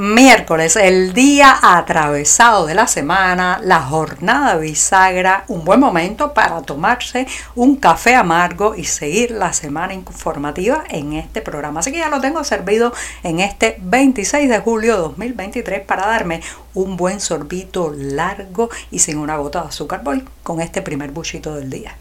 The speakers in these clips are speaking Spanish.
Miércoles, el día atravesado de la semana, la jornada bisagra, un buen momento para tomarse un café amargo y seguir la semana informativa en este programa. Así que ya lo tengo servido en este 26 de julio de 2023 para darme un buen sorbito largo y sin una gota de azúcar. Voy con este primer buchito del día.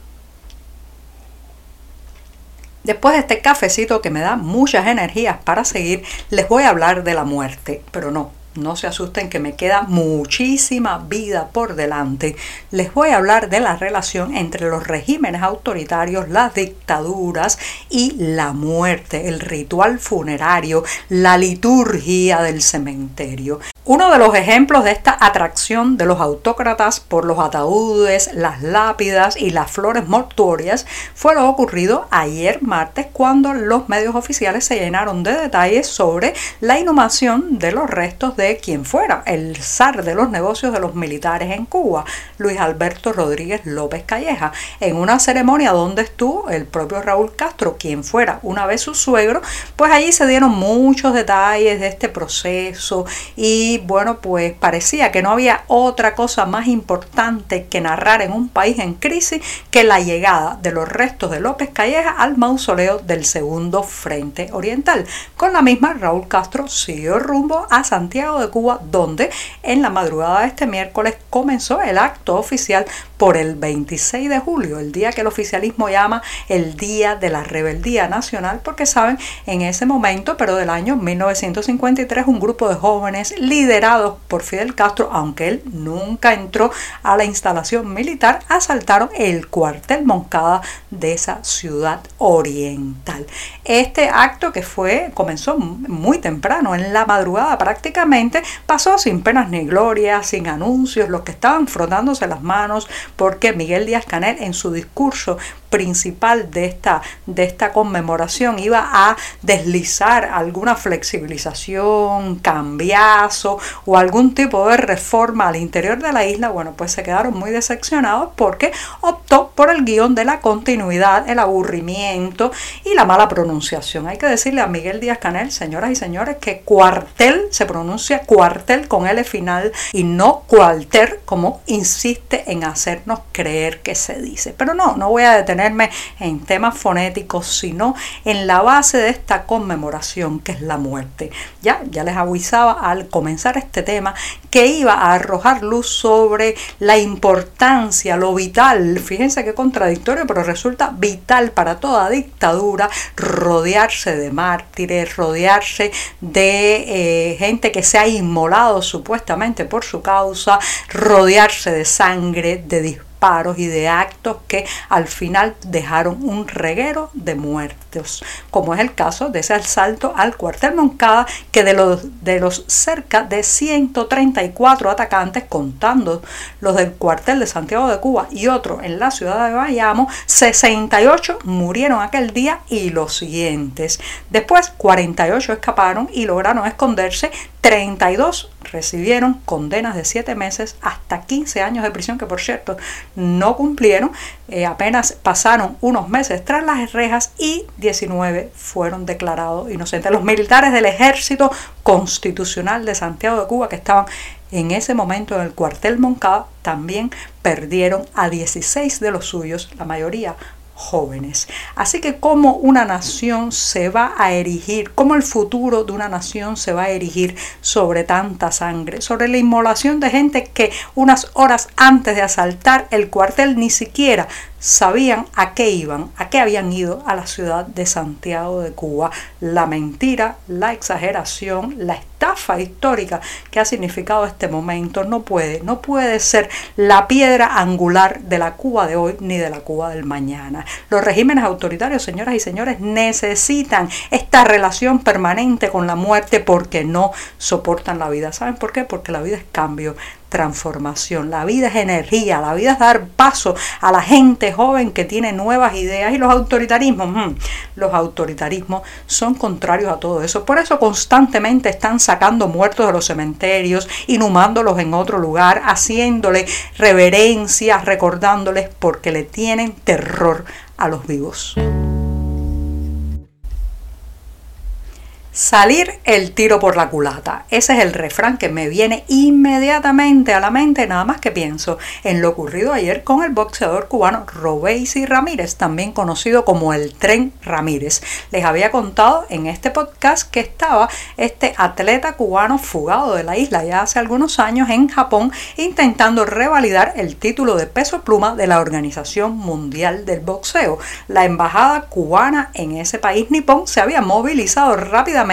Después de este cafecito que me da muchas energías para seguir, les voy a hablar de la muerte, pero no, no se asusten que me queda muchísima vida por delante. Les voy a hablar de la relación entre los regímenes autoritarios, las dictaduras y la muerte, el ritual funerario, la liturgia del cementerio. Uno de los ejemplos de esta atracción de los autócratas por los ataúdes, las lápidas y las flores mortuorias fue lo ocurrido ayer martes cuando los medios oficiales se llenaron de detalles sobre la inhumación de los restos de quien fuera el zar de los negocios de los militares en Cuba, Luis Alberto Rodríguez López Calleja, en una ceremonia donde estuvo el propio Raúl Castro, quien fuera una vez su suegro, pues allí se dieron muchos detalles de este proceso y bueno, pues parecía que no había otra cosa más importante que narrar en un país en crisis que la llegada de los restos de López Calleja al mausoleo del segundo Frente Oriental. Con la misma, Raúl Castro siguió rumbo a Santiago de Cuba, donde en la madrugada de este miércoles comenzó el acto oficial por el 26 de julio, el día que el oficialismo llama el Día de la Rebeldía Nacional, porque saben, en ese momento, pero del año 1953, un grupo de jóvenes liderados por Fidel Castro, aunque él nunca entró a la instalación militar, asaltaron el cuartel Moncada de esa ciudad oriental. Este acto que fue, comenzó muy temprano, en la madrugada prácticamente, pasó sin penas ni gloria, sin anuncios, los que estaban frotándose las manos, porque Miguel Díaz Canel en su discurso principal de esta, de esta conmemoración iba a deslizar alguna flexibilización, cambiazo o algún tipo de reforma al interior de la isla, bueno, pues se quedaron muy decepcionados porque optó por el guion de la continuidad, el aburrimiento y la mala pronunciación. Hay que decirle a Miguel Díaz Canel, señoras y señores, que cuartel se pronuncia cuartel con L final y no cuartel como insiste en hacernos creer que se dice. Pero no, no voy a detener en temas fonéticos, sino en la base de esta conmemoración que es la muerte. Ya, ya les avisaba al comenzar este tema que iba a arrojar luz sobre la importancia, lo vital, fíjense qué contradictorio, pero resulta vital para toda dictadura rodearse de mártires, rodearse de eh, gente que se ha inmolado supuestamente por su causa, rodearse de sangre, de disputas paros y de actos que al final dejaron un reguero de muertos, como es el caso de ese asalto al cuartel Moncada, que de los, de los cerca de 134 atacantes, contando los del cuartel de Santiago de Cuba y otro en la ciudad de Bayamo, 68 murieron aquel día y los siguientes. Después 48 escaparon y lograron esconderse 32 recibieron condenas de 7 meses hasta 15 años de prisión, que por cierto no cumplieron, eh, apenas pasaron unos meses tras las rejas y 19 fueron declarados inocentes. Los militares del ejército constitucional de Santiago de Cuba que estaban en ese momento en el cuartel Moncada también perdieron a 16 de los suyos, la mayoría jóvenes. Así que cómo una nación se va a erigir, cómo el futuro de una nación se va a erigir sobre tanta sangre, sobre la inmolación de gente que unas horas antes de asaltar el cuartel ni siquiera sabían a qué iban, a qué habían ido a la ciudad de Santiago de Cuba. La mentira, la exageración, la estafa histórica que ha significado este momento no puede, no puede ser la piedra angular de la Cuba de hoy ni de la Cuba del mañana. Los regímenes autoritarios, señoras y señores, necesitan esta relación permanente con la muerte porque no soportan la vida. ¿Saben por qué? Porque la vida es cambio, transformación, la vida es energía, la vida es dar paso a la gente joven que tiene nuevas ideas y los autoritarismos, mm, los autoritarismos son contrarios a todo eso. Por eso constantemente están sacando muertos de los cementerios, inhumándolos en otro lugar, haciéndole reverencias, recordándoles porque le tienen terror a los vivos. Salir el tiro por la culata. Ese es el refrán que me viene inmediatamente a la mente, nada más que pienso en lo ocurrido ayer con el boxeador cubano Robeysi Ramírez, también conocido como el Tren Ramírez. Les había contado en este podcast que estaba este atleta cubano fugado de la isla ya hace algunos años en Japón intentando revalidar el título de peso pluma de la Organización Mundial del Boxeo. La embajada cubana en ese país nipón se había movilizado rápidamente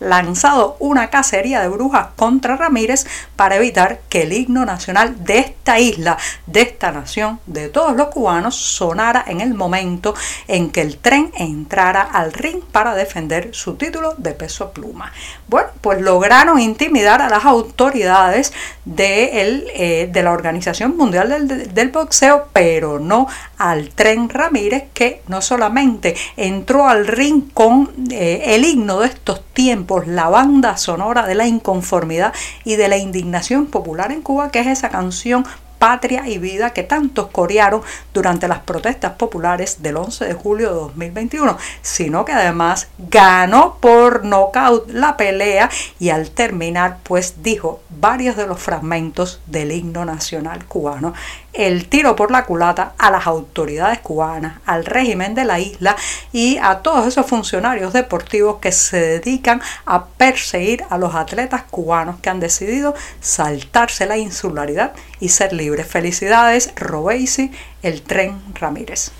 lanzado una cacería de brujas contra Ramírez para evitar que el himno nacional de esta isla, de esta nación, de todos los cubanos, sonara en el momento en que el tren entrara al ring para defender su título de peso pluma. Bueno, pues lograron intimidar a las autoridades de, el, eh, de la Organización Mundial del, del Boxeo, pero no al tren Ramírez, que no solamente entró al ring con eh, el himno de estos tiempos, la banda sonora de la inconformidad y de la indignación popular en Cuba, que es esa canción patria y vida que tantos corearon durante las protestas populares del 11 de julio de 2021, sino que además ganó por nocaut la pelea y al terminar pues dijo varios de los fragmentos del himno nacional cubano el tiro por la culata a las autoridades cubanas, al régimen de la isla y a todos esos funcionarios deportivos que se dedican a perseguir a los atletas cubanos que han decidido saltarse la insularidad y ser libres. Felicidades, Robesi, el tren Ramírez.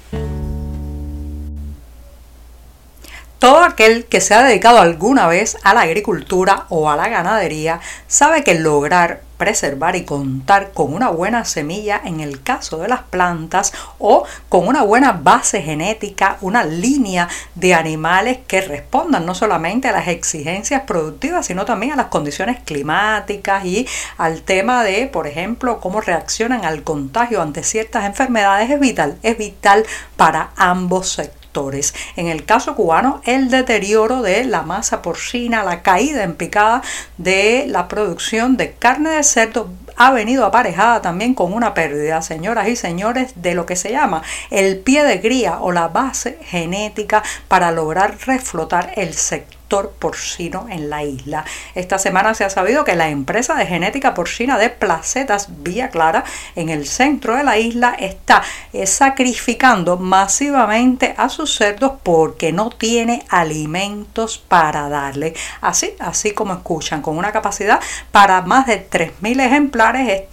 Todo aquel que se ha dedicado alguna vez a la agricultura o a la ganadería sabe que lograr preservar y contar con una buena semilla en el caso de las plantas o con una buena base genética, una línea de animales que respondan no solamente a las exigencias productivas, sino también a las condiciones climáticas y al tema de, por ejemplo, cómo reaccionan al contagio ante ciertas enfermedades es vital, es vital para ambos sectores. En el caso cubano, el deterioro de la masa porcina, la caída en picada de la producción de carne de cerdo ha venido aparejada también con una pérdida, señoras y señores, de lo que se llama el pie de cría o la base genética para lograr reflotar el sector porcino en la isla. Esta semana se ha sabido que la empresa de genética porcina de Placetas Vía Clara en el centro de la isla está eh, sacrificando masivamente a sus cerdos porque no tiene alimentos para darle. Así, así como escuchan, con una capacidad para más de 3.000 ejemplares,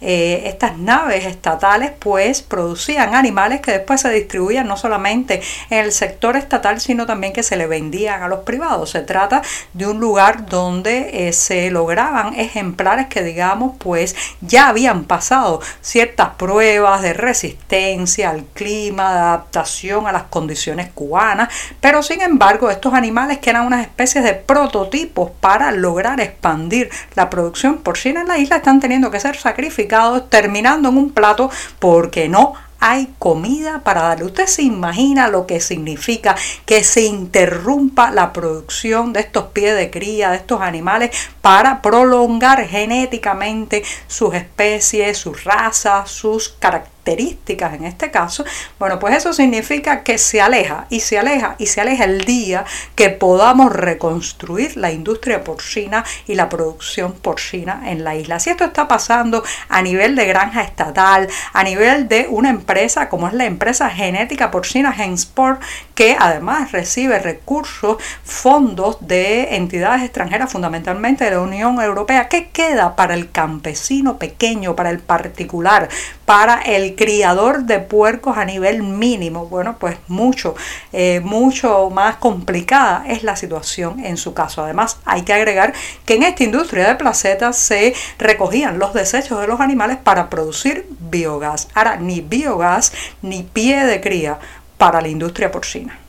eh, estas naves estatales pues producían animales que después se distribuían no solamente en el sector estatal, sino también que se le vendían a los privados. Se trata de un lugar donde eh, se lograban ejemplares que digamos pues ya habían pasado ciertas pruebas de resistencia al clima, de adaptación a las condiciones cubanas, pero sin embargo estos animales que eran unas especies de prototipos para lograr expandir la producción porcina en la isla están teniendo que ser sacrificados terminando en un plato porque no hay comida para darle. Usted se imagina lo que significa que se interrumpa la producción de estos pies de cría, de estos animales, para prolongar genéticamente sus especies, sus razas, sus características características en este caso, bueno, pues eso significa que se aleja y se aleja y se aleja el día que podamos reconstruir la industria porcina y la producción porcina en la isla. Si esto está pasando a nivel de granja estatal, a nivel de una empresa como es la empresa genética porcina Gensport, que además recibe recursos, fondos de entidades extranjeras, fundamentalmente de la Unión Europea, ¿qué queda para el campesino pequeño, para el particular, para el criador de puercos a nivel mínimo. Bueno, pues mucho, eh, mucho más complicada es la situación en su caso. Además, hay que agregar que en esta industria de placetas se recogían los desechos de los animales para producir biogás. Ahora, ni biogás ni pie de cría para la industria porcina.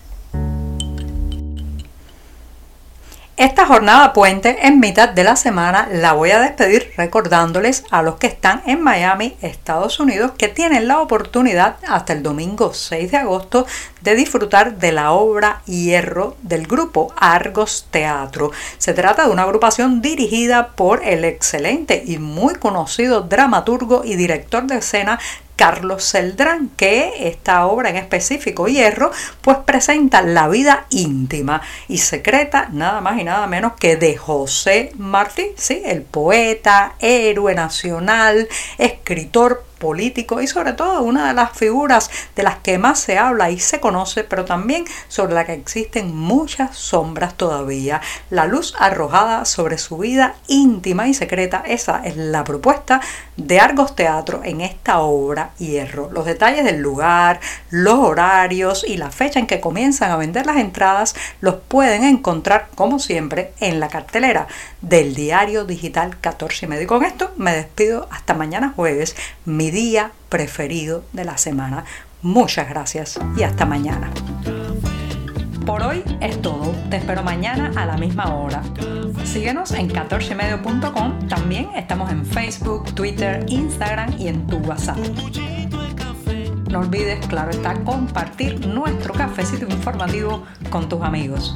Esta jornada puente en mitad de la semana la voy a despedir recordándoles a los que están en Miami, Estados Unidos, que tienen la oportunidad hasta el domingo 6 de agosto de disfrutar de la obra Hierro del grupo Argos Teatro. Se trata de una agrupación dirigida por el excelente y muy conocido dramaturgo y director de escena Carlos Celdrán, que esta obra en específico, Hierro, pues presenta la vida íntima y secreta, nada más y nada menos que de José Martí, ¿sí? el poeta, héroe nacional, escritor, político y sobre todo una de las figuras de las que más se habla y se conoce, pero también sobre la que existen muchas sombras todavía. La luz arrojada sobre su vida íntima y secreta, esa es la propuesta de Argos Teatro en esta obra Hierro. Los detalles del lugar, los horarios y la fecha en que comienzan a vender las entradas los pueden encontrar como siempre en la cartelera del diario digital 14 y medio. con esto me despido hasta mañana jueves día preferido de la semana. Muchas gracias y hasta mañana. Por hoy es todo. Te espero mañana a la misma hora. Síguenos en 14medio.com. También estamos en Facebook, Twitter, Instagram y en tu WhatsApp. No olvides, claro está, compartir nuestro cafecito informativo con tus amigos.